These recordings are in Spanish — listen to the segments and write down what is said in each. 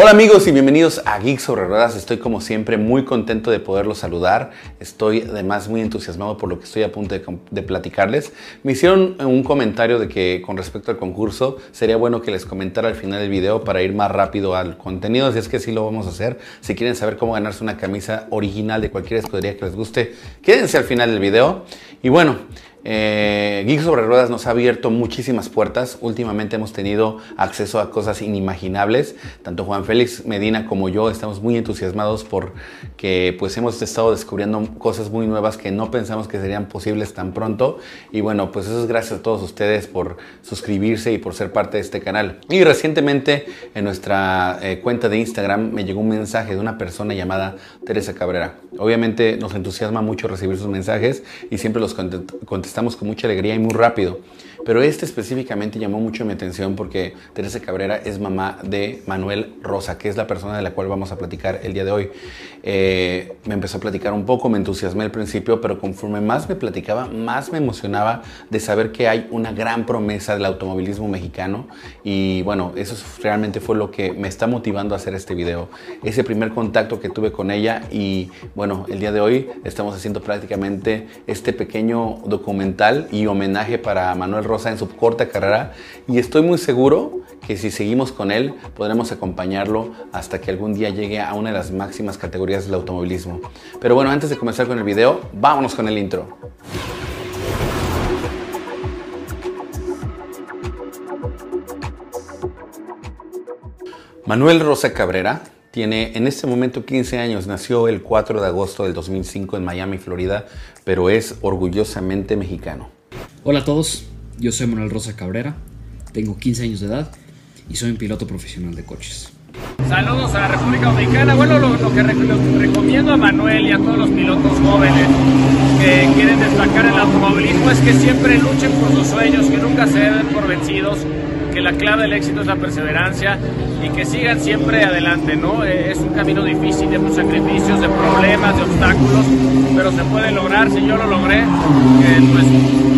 Hola amigos y bienvenidos a Geek sobre Ruedas. Estoy como siempre muy contento de poderlos saludar. Estoy además muy entusiasmado por lo que estoy a punto de, platicarles. Me hicieron un comentario de que con respecto al concurso sería bueno que les comentara al final del video para ir más rápido al contenido. Así es que sí lo vamos a hacer. Si quieren saber cómo ganarse una camisa original de cualquier escudería que les guste, quédense al final del video. Y bueno, eh, Geek sobre Ruedas nos ha abierto muchísimas puertas. Últimamente hemos tenido acceso a cosas inimaginables. Tanto Juan Félix Medina como yo estamos muy entusiasmados porque pues hemos estado descubriendo cosas muy nuevas que no pensamos que serían posibles tan pronto. Y bueno, pues eso es gracias a todos ustedes por suscribirse y por ser parte de este canal. Y recientemente en nuestra eh, cuenta de Instagram me llegó un mensaje de una persona llamada Teresa Cabrera. Obviamente nos entusiasma mucho recibir sus mensajes y siempre los contestamos estamos con mucha alegría y muy rápido. Pero este específicamente llamó mucho mi atención porque Teresa Cabrera es mamá de Manuel Rosa, que es la persona de la cual vamos a platicar el día de hoy. Eh, me empezó a platicar un poco, me entusiasmé al principio, pero conforme más me platicaba, más me emocionaba de saber que hay una gran promesa del automovilismo mexicano. Y bueno, eso realmente fue lo que me está motivando a hacer este video. Ese primer contacto que tuve con ella y bueno, el día de hoy estamos haciendo prácticamente este pequeño y homenaje para Manuel Rosa en su corta carrera y estoy muy seguro que si seguimos con él podremos acompañarlo hasta que algún día llegue a una de las máximas categorías del automovilismo. Pero bueno, antes de comenzar con el video, vámonos con el intro. Manuel Rosa Cabrera tiene en este momento 15 años, nació el 4 de agosto del 2005 en Miami, Florida, pero es orgullosamente mexicano. Hola a todos, yo soy Manuel Rosa Cabrera, tengo 15 años de edad y soy un piloto profesional de coches. Saludos a la República Dominicana. Bueno, lo, que recomiendo a Manuel y a todos los pilotos jóvenes que quieren destacar en el automovilismo es que siempre luchen por sus sueños, que nunca se den por vencidos, que la clave del éxito es la perseverancia y que sigan siempre adelante, ¿no? Eh, es un camino difícil, de muchos sacrificios, de problemas, de obstáculos, pero se puede lograr. Si yo lo logré, pues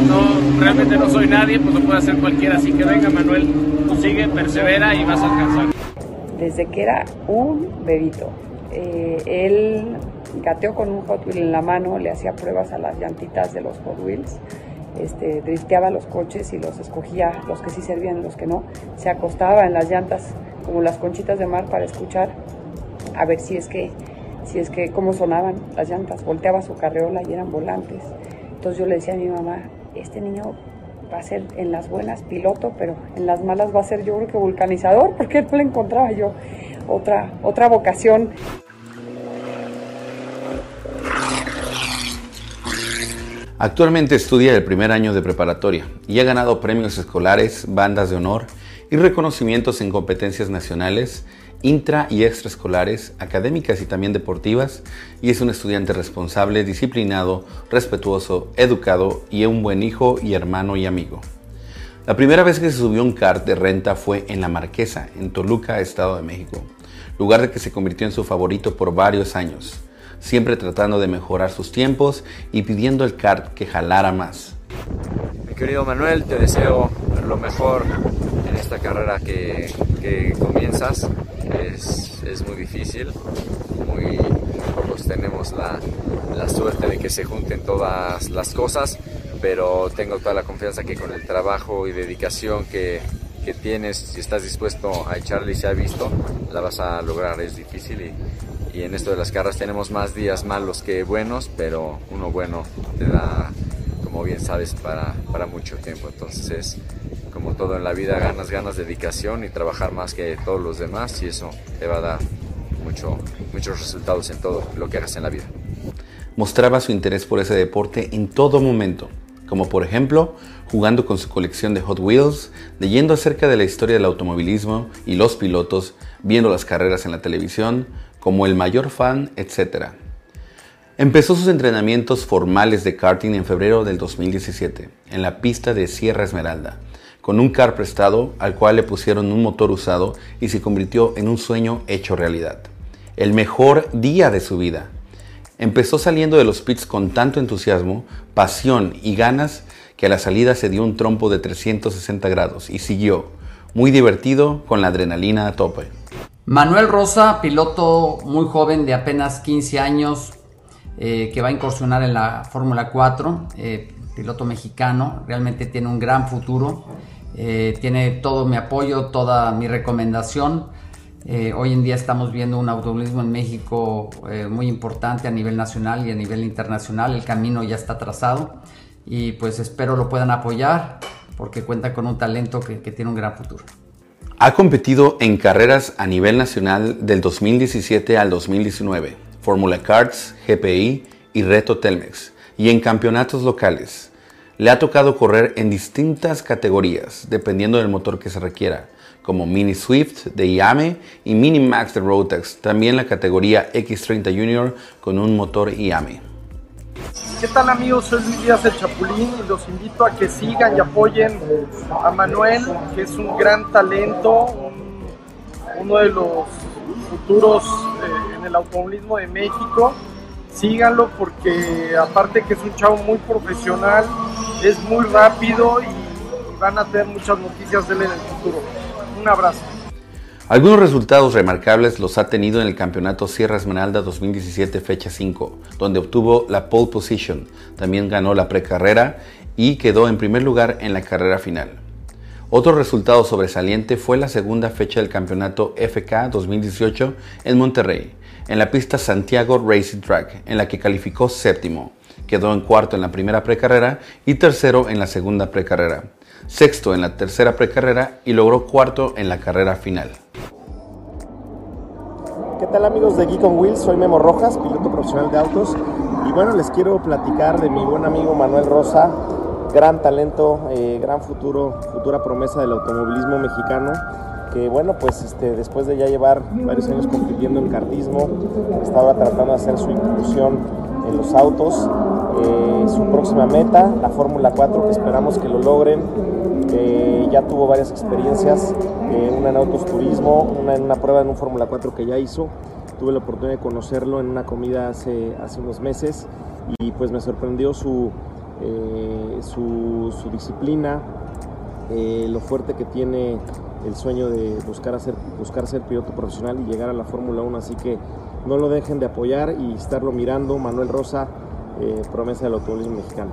no, realmente no soy nadie, pues lo puede hacer cualquiera. Así que venga, Manuel, tú sigue, persevera y vas a alcanzar. Desde que era un bebito, eh, él gateó con un Hot Wheel en la mano, le hacía pruebas a las llantitas de los Hot Wheels este, drifteaba los coches y los escogía, los que sí servían, los que no. Se acostaba en las llantas como las conchitas de mar para escuchar a ver si es que, si es que cómo sonaban las llantas. Volteaba su carreola y eran volantes. Entonces yo le decía a mi mamá, este niño va a ser en las buenas piloto, pero en las malas va a ser yo creo que vulcanizador, porque no le encontraba yo otra, otra vocación. Actualmente estudia el primer año de preparatoria y ha ganado premios escolares, bandas de honor y reconocimientos en competencias nacionales, intra y extraescolares, académicas y también deportivas, y es un estudiante responsable, disciplinado, respetuoso, educado y un buen hijo y hermano y amigo. La primera vez que se subió un kart de renta fue en La Marquesa, en Toluca, Estado de México, lugar de que se convirtió en su favorito por varios años siempre tratando de mejorar sus tiempos y pidiendo el kart que jalara más. Mi querido Manuel, te deseo lo mejor en esta carrera que, comienzas. Es, es, muy difícil, muy pocos tenemos la, la suerte de que se junten todas las cosas, pero tengo toda la confianza que con el trabajo y dedicación que, que tienes, si estás dispuesto a echarle y se ha visto, la vas a lograr. Es difícil y, y en esto de las carreras tenemos más días malos que buenos, pero uno bueno te da, como bien sabes, para, para mucho tiempo. Entonces, como todo en la vida, ganas, ganas, dedicación y trabajar más que todos los demás y eso te va a dar mucho, muchos resultados en todo lo que hagas en la vida. Mostraba su interés por ese deporte en todo momento, como por ejemplo jugando con su colección de Hot Wheels, leyendo acerca de la historia del automovilismo y los pilotos, viendo las carreras en la televisión, como el mayor fan, etc. Empezó sus entrenamientos formales de karting en febrero del 2017, en la pista de Sierra Esmeralda, con un car prestado al cual le pusieron un motor usado y se convirtió en un sueño hecho realidad. El mejor día de su vida. Empezó saliendo de los pits con tanto entusiasmo, pasión y ganas que a la salida se dio un trompo de 360 grados y siguió, muy divertido con la adrenalina a tope. Manuel Rosa, piloto muy joven de apenas 15 años, eh, que va a incursionar en la Fórmula 4, eh, piloto mexicano, realmente tiene un gran futuro, eh, tiene todo mi apoyo, toda mi recomendación. hoy en día estamos viendo un automovilismo en México muy importante a nivel nacional y a nivel internacional, el camino ya está trazado y pues espero lo puedan apoyar porque cuenta con un talento que, que tiene un gran futuro. Ha competido en carreras a nivel nacional del 2017 al 2019, Fórmula Karts, GPI y Reto Telmex, y en campeonatos locales. Le ha tocado correr en distintas categorías, dependiendo del motor que se requiera, como Mini Swift de IAME y Mini Max de Rotex, también la categoría X30 Junior con un motor IAME. ¿Qué tal amigos? Soy Luis Díaz el Chapulín y los invito a que sigan y apoyen a Manuel, que es un gran talento, uno de los futuros eh, en el automovilismo de México. Síganlo porque aparte que es un chavo muy profesional, es muy rápido y van a tener muchas noticias de él en el futuro. Un abrazo. Algunos resultados remarcables los ha tenido en el Campeonato Sierra Esmeralda 2017 fecha 5, donde obtuvo la pole position, también ganó la precarrera y quedó en primer lugar en la carrera final. Otro resultado sobresaliente fue la segunda fecha del Campeonato FK 2018 en Monterrey, en la pista Santiago Racing Track, en la que calificó séptimo. Quedó en cuarto en la primera precarrera y tercero en la segunda precarrera sexto en la tercera precarrera y logró cuarto en la carrera final. ¿Qué tal amigos de Geek on Wheels? Soy Memo Rojas, piloto profesional de autos y bueno, les quiero platicar de mi buen amigo Manuel Rosa, gran talento, eh, gran futuro, futura promesa del automovilismo mexicano que bueno, pues este, después de ya llevar varios años compitiendo en kartismo, está ahora tratando de hacer su inclusión los autos. Eh, su próxima meta, la Fórmula 4, que esperamos que lo logren. Eh, ya tuvo varias experiencias, eh, una en autos turismo, una en una prueba en un Fórmula 4 que ya hizo. Tuve la oportunidad de conocerlo en una comida hace, hace unos meses y pues me sorprendió su, su, su, disciplina, lo fuerte que tiene el sueño de buscar, hacer, buscar ser piloto profesional y llegar a la Fórmula 1. Así que no lo dejen de apoyar y estarlo mirando. Manuel Rosa, eh, promesa del automovilismo mexicano.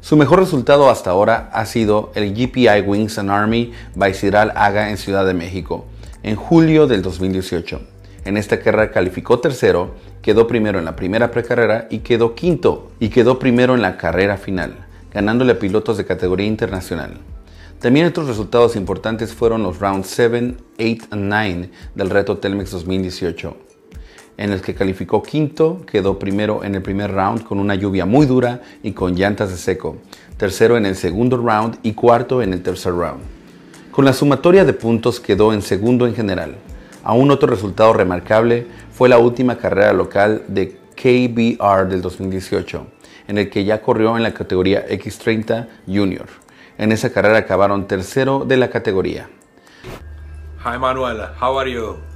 Su mejor resultado hasta ahora ha sido el GPI Wings and Army by Haga en Ciudad de México, en julio del 2018. En esta carrera calificó tercero, quedó primero en la primera precarrera y quedó quinto y quedó primero en la carrera final, ganándole a pilotos de categoría internacional. También otros resultados importantes fueron los rounds 7, 8 y 9 del reto Telmex 2018 en el que calificó quinto, quedó primero en el primer round con una lluvia muy dura y con llantas de seco, tercero en el segundo round y cuarto en el tercer round. Con la sumatoria de puntos quedó en segundo en general. Aún otro resultado remarcable fue la última carrera local de KBR del 2018, en el que ya corrió en la categoría X30 Junior. En esa carrera acabaron tercero de la categoría. Hi Manuel, how are you?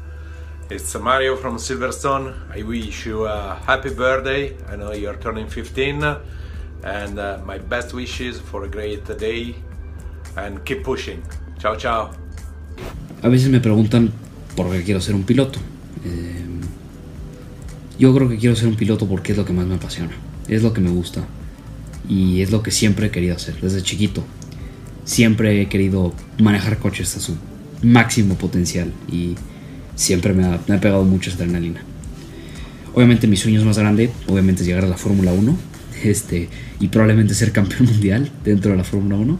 It's Mario from Silverstone. I wish you a happy birthday. I know you're turning 15 and uh, my best wishes for a great day and keep pushing. Chao, chao. A veces me preguntan por qué quiero ser un piloto. Eh, yo creo que quiero ser un piloto porque es lo que más me apasiona, es lo que me gusta y es lo que siempre he querido hacer desde chiquito. Siempre he querido manejar coches a su máximo potencial y siempre me ha, pegado mucho adrenalina. Obviamente mi sueño es más grande, obviamente es llegar a la Fórmula 1 este, y probablemente ser campeón mundial dentro de la Fórmula 1.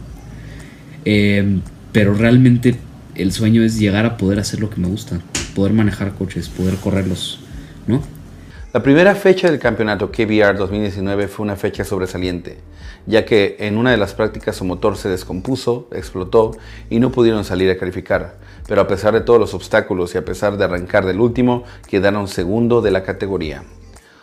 Em, pero realmente el sueño es llegar a poder hacer lo que me gusta, poder manejar coches, poder correrlos, ¿no? La primera fecha del campeonato KBR 2019 fue una fecha sobresaliente, ya que en una de las prácticas su motor se descompuso, explotó y no pudieron salir a calificar. Pero a pesar de todos los obstáculos y a pesar de arrancar del último, quedaron segundo de la categoría.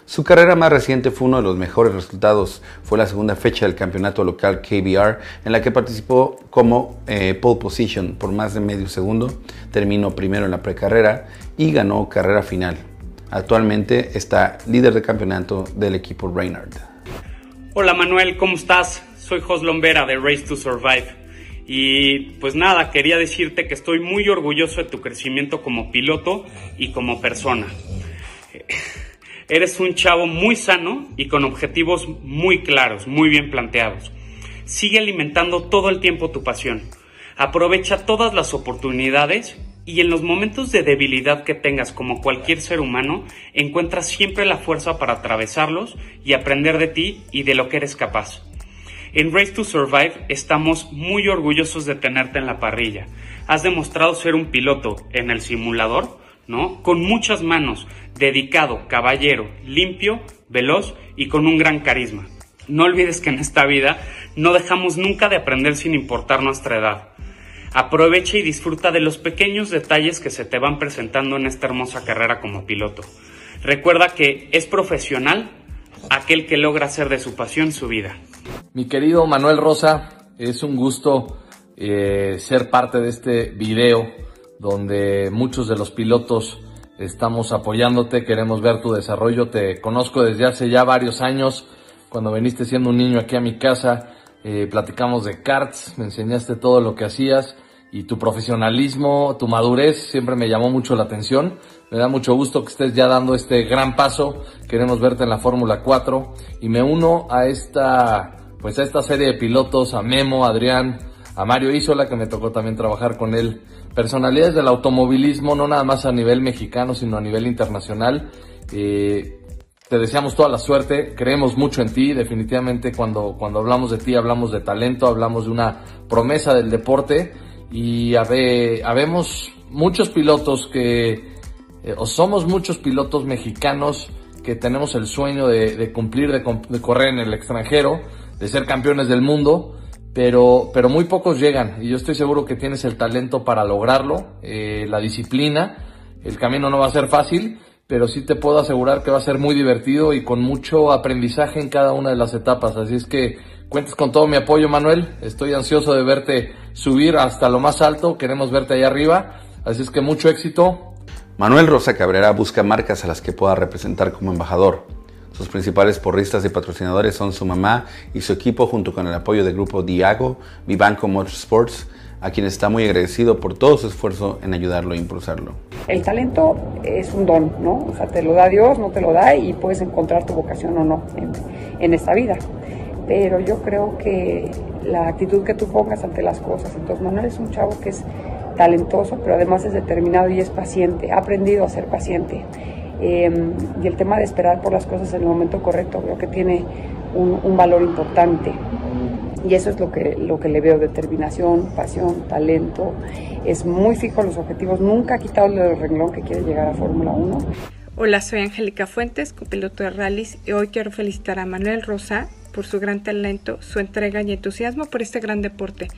Su carrera más reciente fue uno de los mejores resultados. Fue la segunda fecha del campeonato local KBR en la que participó como eh, pole position por más de medio segundo. Terminó primero en la precarrera y ganó carrera final. Actualmente está líder de campeonato del equipo Reynard. Hola Manuel, ¿cómo estás? Soy Jos Lombera de Race to Survive. Y pues nada, quería decirte que estoy muy orgulloso de tu crecimiento como piloto y como persona. Eres un chavo muy sano y con objetivos muy claros, muy bien planteados. Sigue alimentando todo el tiempo tu pasión. Aprovecha todas las oportunidades y en los momentos de debilidad que tengas como cualquier ser humano, encuentras siempre la fuerza para atravesarlos y aprender de ti y de lo que eres capaz. En Race to Survive estamos muy orgullosos de tenerte en la parrilla. Has demostrado ser un piloto en el simulador, ¿no? Con muchas manos, dedicado, caballero, limpio, veloz y con un gran carisma. No olvides que en esta vida no dejamos nunca de aprender sin importar nuestra edad. Aprovecha y disfruta de los pequeños detalles que se te van presentando en esta hermosa carrera como piloto. Recuerda que es profesional aquel que logra hacer de su pasión su vida. Mi querido Manuel Rosa, es un gusto eh, ser parte de este video donde muchos de los pilotos estamos apoyándote, queremos ver tu desarrollo, te conozco desde hace ya varios años, cuando viniste siendo un niño aquí a mi casa, eh, platicamos de karts, me enseñaste todo lo que hacías y tu profesionalismo, tu madurez siempre me llamó mucho la atención. Me da mucho gusto que estés ya dando este gran paso. Queremos verte en la Fórmula 4 y me uno a esta, pues a esta serie de pilotos, a Memo, Adrián, a Mario Isola, que me tocó también trabajar con él. Personalidades del automovilismo, no nada más a nivel mexicano, sino a nivel internacional. Eh, te deseamos toda la suerte, creemos mucho en ti, definitivamente cuando, cuando hablamos de ti hablamos de talento, hablamos de una promesa del deporte y habemos muchos pilotos que, eh, o somos muchos pilotos mexicanos que tenemos el sueño de, cumplir, de, correr en el extranjero, de ser campeones del mundo, pero, pero muy pocos llegan. Y yo estoy seguro que tienes el talento para lograrlo, eh, la disciplina, el camino no va a ser fácil, pero sí te puedo asegurar que va a ser muy divertido y con mucho aprendizaje en cada una de las etapas, así es que Cuentes con todo mi apoyo, Manuel. Estoy ansioso de verte subir hasta lo más alto. Queremos verte ahí arriba. Así es que mucho éxito. Manuel Rosa Cabrera busca marcas a las que pueda representar como embajador. Sus principales porristas y patrocinadores son su mamá y su equipo junto con el apoyo del grupo Diago, Vivanco Motorsports, a quien está muy agradecido por todo su esfuerzo en ayudarlo e impulsarlo. El talento es un don, ¿no? O sea, te lo da Dios, no te lo da y puedes encontrar tu vocación o no en, en esta vida pero yo creo que la actitud que tú pongas ante las cosas, entonces Manuel es un chavo que es talentoso, pero además es determinado y es paciente, ha aprendido a ser paciente. Em, y el tema de esperar por las cosas en el momento correcto creo que tiene un, valor importante. Y eso es lo que, lo que le veo, determinación, pasión, talento. Es muy fijo en los objetivos, nunca ha quitado el renglón que quiere llegar a Fórmula 1. Hola, soy Angélica Fuentes, copiloto de rallies, y hoy quiero felicitar a Manuel Rosa por su gran talento, su entrega y entusiasmo por este gran deporte.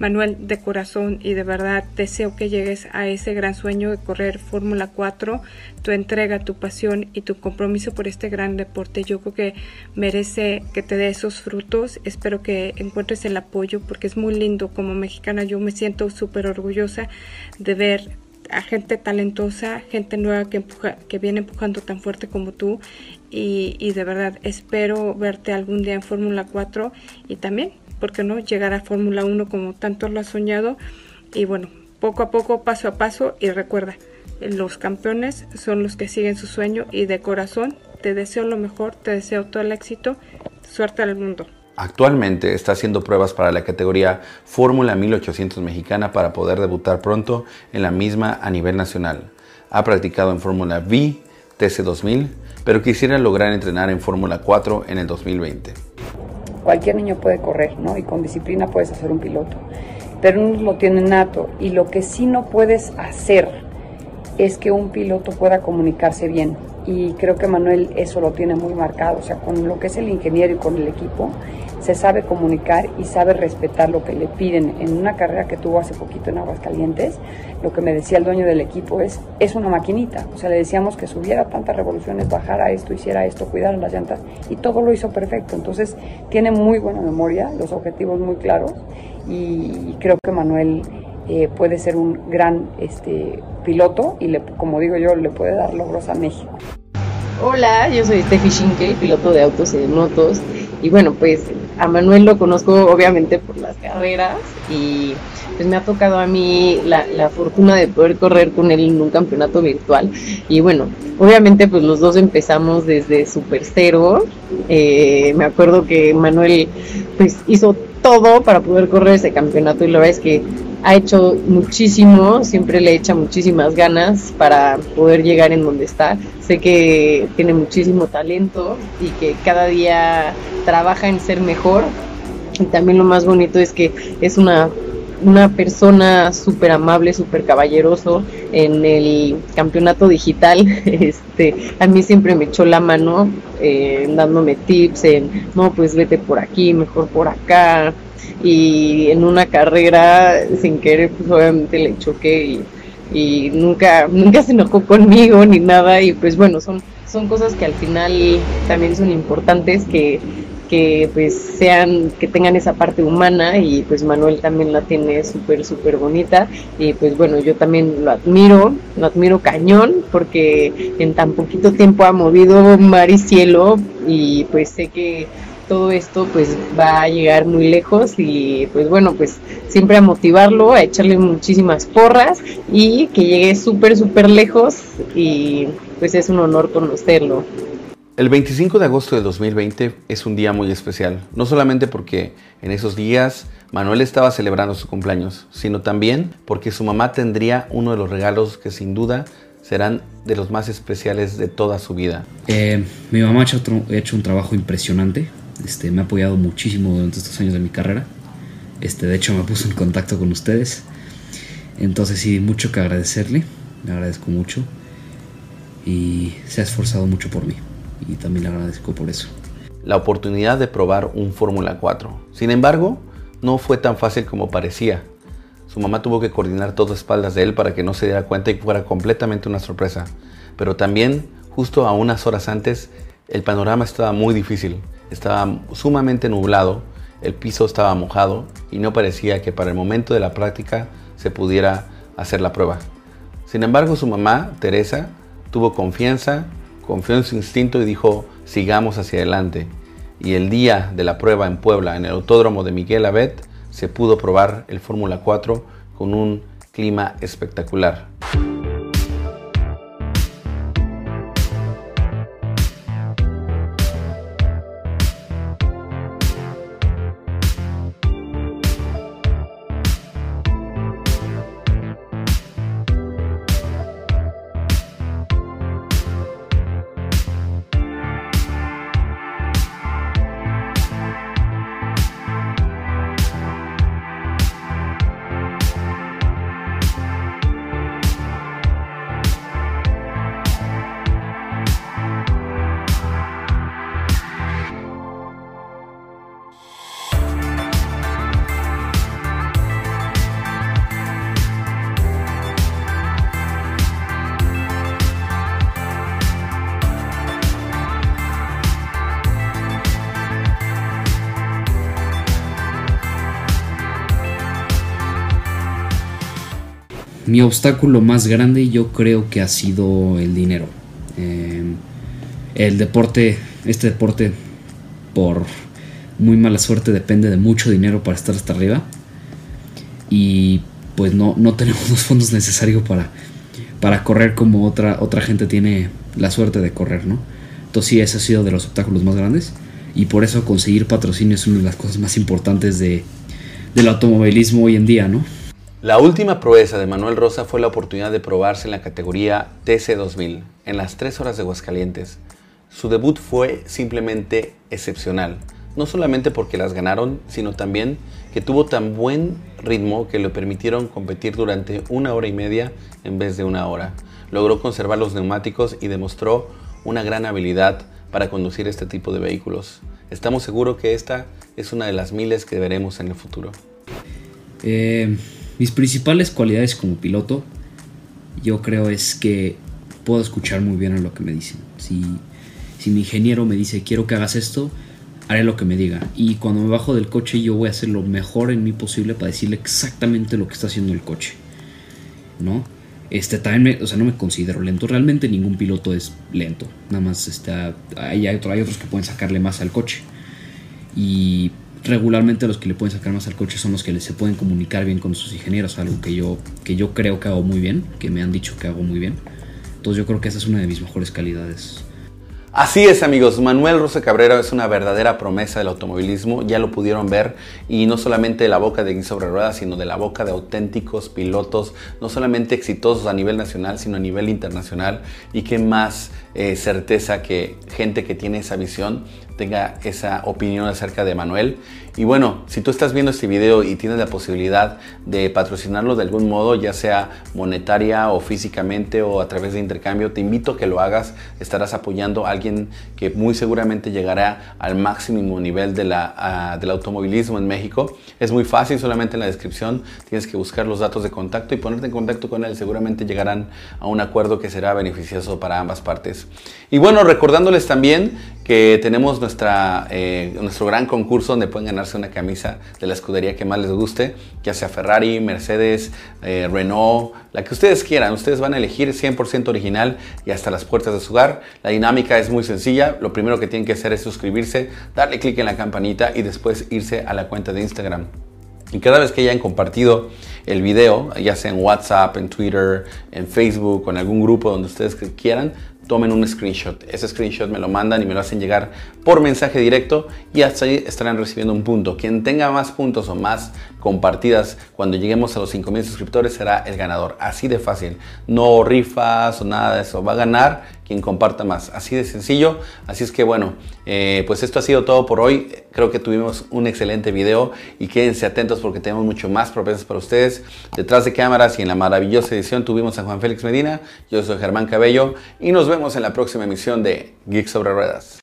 Manuel, de corazón y de verdad deseo que llegues a ese gran sueño de correr Fórmula 4, tu entrega, tu pasión y tu compromiso por este gran deporte. Yo creo que merece que te dé esos frutos. Espero que encuentres el apoyo porque es muy lindo como mexicana. Yo me siento súper orgullosa de ver a gente talentosa, gente nueva que, empuja, que viene empujando tan fuerte como tú y, de verdad espero verte algún día en Fórmula 4 y también, ¿por qué no?, llegar a Fórmula 1 como tanto lo has soñado y bueno, poco a poco, paso a paso y recuerda, los campeones son los que siguen su sueño y de corazón te deseo lo mejor, te deseo todo el éxito, suerte al mundo. Actualmente está haciendo pruebas para la categoría Fórmula 1800 mexicana para poder debutar pronto en la misma a nivel nacional. Ha practicado en Fórmula V, TC2000, pero quisiera lograr entrenar en Fórmula 4 en el 2020. Cualquier niño puede correr, ¿no? Y con disciplina puedes hacer un piloto, pero no lo tiene nato. Y lo que sí no puedes hacer es que un piloto pueda comunicarse bien y creo que Manuel eso lo tiene muy marcado, o sea, con lo que es el ingeniero y con el equipo, se sabe comunicar y sabe respetar lo que le piden. En una carrera que tuvo hace poquito en Aguascalientes, lo que me decía el dueño del equipo es, es una maquinita, o sea, le decíamos que subiera tantas revoluciones, bajara esto, hiciera esto, cuidara las llantas, y todo lo hizo perfecto. Entonces, tiene muy buena memoria, los objetivos muy claros, y creo que Manuel eh, puede ser un gran este, piloto y, le, como digo yo, le puede dar logros a México. Hola, yo soy Steffi Schinkel, piloto de autos y de motos. Y bueno, pues a Manuel lo conozco obviamente por las carreras y pues me ha tocado a mí la, la, fortuna de poder correr con él en un campeonato virtual y bueno, obviamente pues los dos empezamos desde super cero, eh, me acuerdo que Manuel pues hizo todo para poder correr ese campeonato y la verdad es que ha hecho muchísimo, siempre le echa muchísimas ganas para poder llegar en donde está. Sé que tiene muchísimo talento y que cada día trabaja en ser mejor. Y también lo más bonito es que es una, una persona súper amable, súper caballeroso. En el campeonato digital, este, a mí siempre me echó la mano eh, dándome tips en, no, pues vete por aquí, mejor por acá y en una carrera sin querer pues obviamente le choqué y, y nunca nunca se enojó conmigo ni nada y pues bueno son son cosas que al final también son importantes que que pues sean que tengan esa parte humana y pues Manuel también la tiene súper súper bonita y pues bueno yo también lo admiro lo admiro cañón porque en tan poquito tiempo ha movido mar y cielo y pues sé que todo esto pues va a llegar muy lejos y pues bueno, pues siempre a motivarlo, a echarle muchísimas porras y que llegue súper, súper lejos y pues es un honor conocerlo. El 25 de agosto de 2020 es un día muy especial, no solamente porque en esos días Manuel estaba celebrando su cumpleaños, sino también porque su mamá tendría uno de los regalos que sin duda serán de los más especiales de toda su vida. Eh, mi mamá ha hecho un trabajo impresionante este, me ha apoyado muchísimo durante estos años de mi carrera. Este, de hecho, me puso en contacto con ustedes. Entonces, sí, mucho que agradecerle. Le agradezco mucho. Y se ha esforzado mucho por mí. Y también le agradezco por eso. La oportunidad de probar un Fórmula 4. Sin embargo, no fue tan fácil como parecía. Su mamá tuvo que coordinar todo a espaldas de él para que no se diera cuenta y fuera completamente una sorpresa. Pero también, justo a unas horas antes, el panorama estaba muy difícil estaba sumamente nublado, el piso estaba mojado y no parecía que para el momento de la práctica se pudiera hacer la prueba. Sin embargo, su mamá, Teresa, tuvo confianza, confió en su instinto y dijo, sigamos hacia adelante. Y el día de la prueba en Puebla, en el autódromo de Miguel Abet, se pudo probar el Fórmula 4 con un clima espectacular. Mi obstáculo más grande yo creo que ha sido el dinero. Eh, el deporte, este deporte, por muy mala suerte, depende de mucho dinero para estar hasta arriba. Y pues no, no tenemos los fondos necesarios para, para correr como otra, otra gente tiene la suerte de correr, ¿no? Entonces sí, ese ha sido de los obstáculos más grandes. Y por eso conseguir patrocinio es una de las cosas más importantes de, del automovilismo hoy en día, ¿no? La última proeza de Manuel Rosa fue la oportunidad de probarse en la categoría TC2000, en las 3 horas de Aguascalientes. Su debut fue simplemente excepcional, no solamente porque las ganaron, sino también que tuvo tan buen ritmo que le permitieron competir durante una hora y media en vez de una hora. Logró conservar los neumáticos y demostró una gran habilidad para conducir este tipo de vehículos. Estamos seguros que esta es una de las miles que veremos en el futuro. Eh, mis principales cualidades como piloto, yo creo es que puedo escuchar muy bien a lo que me dicen. Si, si mi ingeniero me dice quiero que hagas esto, haré lo que me diga. Y cuando me bajo del coche yo voy a hacer lo mejor en mí posible para decirle exactamente lo que está haciendo el coche. ¿No? Este, también o sea, no me considero lento. Realmente ningún piloto es lento. Nada más está, hay, hay, otros que pueden sacarle más al coche. Y regularmente los que le pueden sacar más al coche son los que se pueden comunicar bien con sus ingenieros, algo que yo, que yo creo que hago muy bien, que me han dicho que hago muy bien. Entonces yo creo que esa es una de mis mejores calidades. Así es amigos, Manuel Rosa Cabrera es una verdadera promesa del automovilismo, ya lo pudieron ver y no solamente de la boca de Guy sobre ruedas, sino de la boca de auténticos pilotos, no solamente exitosos a nivel nacional, sino a nivel internacional y qué más eh, certeza que gente que tiene esa visión tenga esa opinión acerca de Manuel. Y bueno, si tú estás viendo este video y tienes la posibilidad de patrocinarlo de algún modo, ya sea monetaria o físicamente o a través de intercambio, te invito a que lo hagas. Estarás apoyando a alguien que muy seguramente llegará al máximo nivel de la, ah, del automovilismo en México. Es muy fácil, solamente en la descripción tienes que buscar los datos de contacto y ponerte en contacto con él. Seguramente llegarán a un acuerdo que será beneficioso para ambas partes. Y bueno, recordándoles también que tenemos nuestra, eh, nuestro gran concurso donde pueden ganarse una camisa de la escudería que más les guste, ya sea Ferrari, Mercedes, eh, Renault, la que ustedes quieran. Ustedes van a elegir 100% original y hasta las puertas de su hogar. La dinámica es muy sencilla. Lo primero que tienen que hacer es suscribirse, darle clic en la campanita y después irse a la cuenta de Instagram. Y cada vez que hayan compartido el video, ya sea en WhatsApp, en Twitter, en Facebook o en algún grupo donde ustedes quieran, tomen un screenshot. Ese screenshot me lo mandan y me lo hacen llegar por mensaje directo y hasta ahí estarán recibiendo un punto. Quien tenga más puntos o más compartidas cuando lleguemos a los 5000 suscriptores será el ganador. Así de fácil. No rifas o nada de eso. Va a ganar quien comparta más. Así de sencillo. Así es que bueno, eh, pues esto ha sido todo por hoy. Creo que tuvimos un excelente video y quédense atentos porque tenemos mucho más propuestas para ustedes. Detrás de cámaras y en la maravillosa edición tuvimos a Juan Félix Medina. Yo soy Germán Cabello y nos vemos en la próxima emisión de Geek sobre Ruedas.